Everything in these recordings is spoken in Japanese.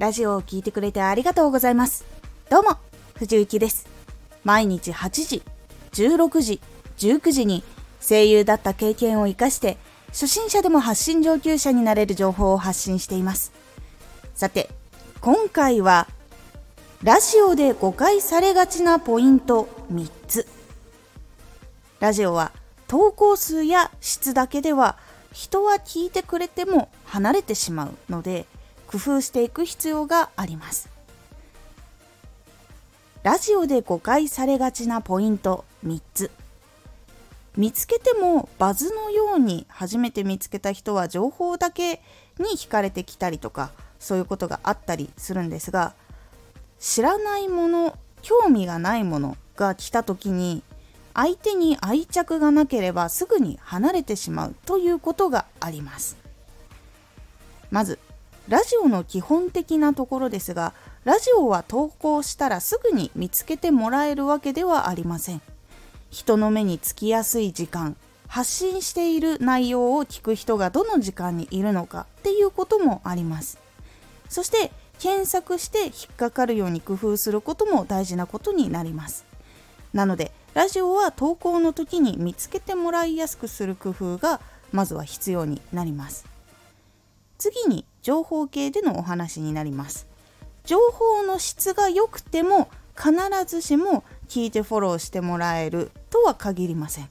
ラジオを聴いてくれてありがとうございます。どうも藤幸です。毎日8時16時19時に声優だった経験を生かして初心者でも発信上級者になれる情報を発信しています。さて今回はラジオで誤解されがちなポイント3つ。ラジオは投稿数や質だけでは人は聞いてくれても離れてしまうので工夫していく必要があります。ラジオで誤解されがちなポイント3つ。見つけてもバズのように初めて見つけた人は情報だけに惹かれてきたりとかそういうことがあったりするんですが知らないもの興味がないものが来た時に相手に愛着がなければすぐに離れてしまうということがあります。ラジオの基本的なところですがラジオは投稿したらすぐに見つけてもらえるわけではありません。人の目につきやすい時間発信している内容を聞く人がどの時間にいるのかっていうこともあります。そして検索して引っかかるように工夫することも大事なことになります。なのでラジオは投稿の時に見つけてもらいやすくする工夫がまずは必要になります。次に情報系でのお話になります。情報の質が良くても必ずしも聞いてフォローしてもらえるとは限りません。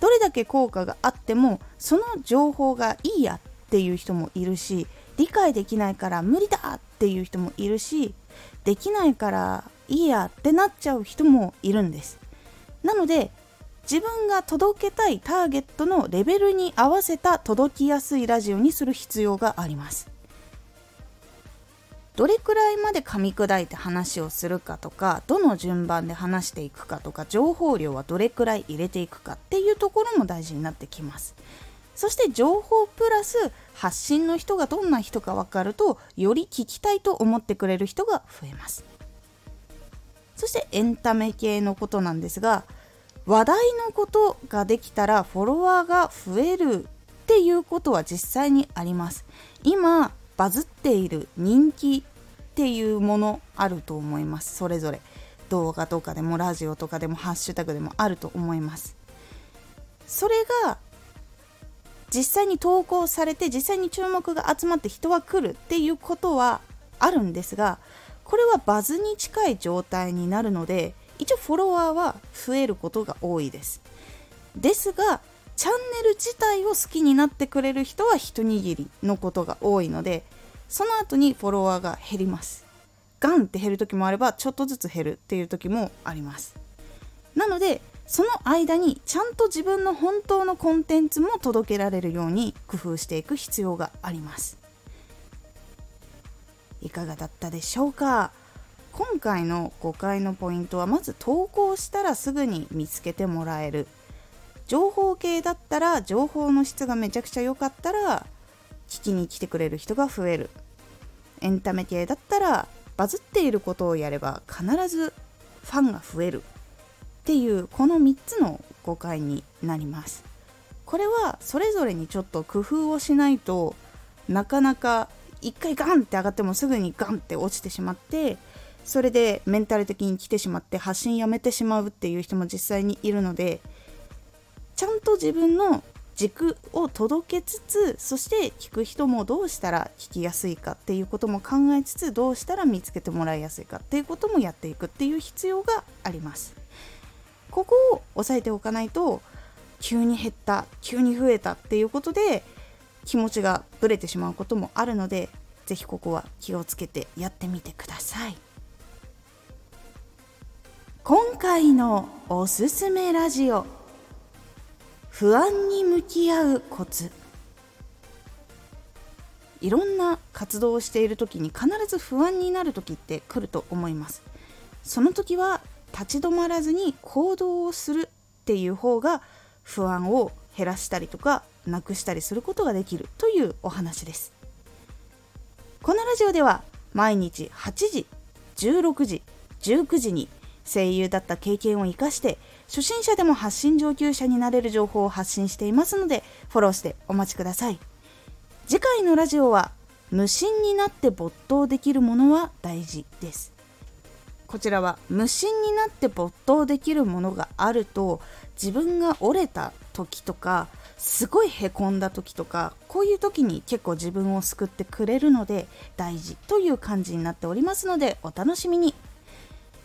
どれだけ効果があってもその情報がいいやっていう人もいるし理解できないから無理だっていう人もいるしできないからいいやってなっちゃう人もいるんです。なので自分が届けたいターゲットのレベルに合わせた届きやすいラジオにする必要があります。どれくらいまで噛み砕いて話をするかとかどの順番で話していくかとか情報量はどれくらい入れていくかっていうところも大事になってきます。そして情報プラス発信の人がどんな人か分かるとより聞きたいと思ってくれる人が増えます。そしてエンタメ系のことなんですが話題のことができたらフォロワーが増えるっていうことは実際にあります。今バズっている人気っていうものあると思います。それぞれ。動画とかでもラジオとかでもハッシュタグでもあると思います。それが実際に投稿されて実際に注目が集まって人は来るっていうことはあるんですがこれはバズに近い状態になるので一応フォロワーは増えることが多いです。ですがチャンネル自体を好きになってくれる人は一握りのことが多いのでその後にフォロワーが減ります。ガンって減る時もあればちょっとずつ減るっていう時もあります。なのでその間にちゃんと自分の本当のコンテンツも届けられるように工夫していく必要があります。いかがだったでしょうか？今回の誤解のポイントはまず投稿したらすぐに見つけてもらえる。情報系だったら情報の質がめちゃくちゃ良かったら聞きに来てくれる人が増える。エンタメ系だったらバズっていることをやれば必ずファンが増えるっていうこの3つの誤解になります。これはそれぞれにちょっと工夫をしないとなかなか一回ガンって上がってもすぐにガンって落ちてしまってそれでメンタル的に来てしまって発信やめてしまうっていう人も実際にいるのでちゃんと自分の軸を届けつつそして聞く人もどうしたら聞きやすいかっていうことも考えつつどうしたら見つけてもらいやすいかっていうこともやっていくっていう必要がありますここを押さえておかないと急に減った急に増えたっていうことで気持ちがぶれてしまうこともあるので是非ここは気をつけてやってみてください。今回のおすすめラジオ。不安に向き合うコツ。いろんな活動をしている時に必ず不安になる時って来ると思います。その時は立ち止まらずに行動をするっていう方が不安を減らしたりとかなくしたりすることができる。というお話です。このラジオでは毎日8時16時19時に声優だった経験を生かして初心者でも発信上級者になれる情報を発信していますのでフォローしてお待ちください。次回のラジオは無心になって没頭できるものは大事です。こちらは無心になって没頭できるものがあると自分が折れた時とかすごいへこんだ時とかこういう時に結構自分を救ってくれるので大事という感じになっておりますのでお楽しみに。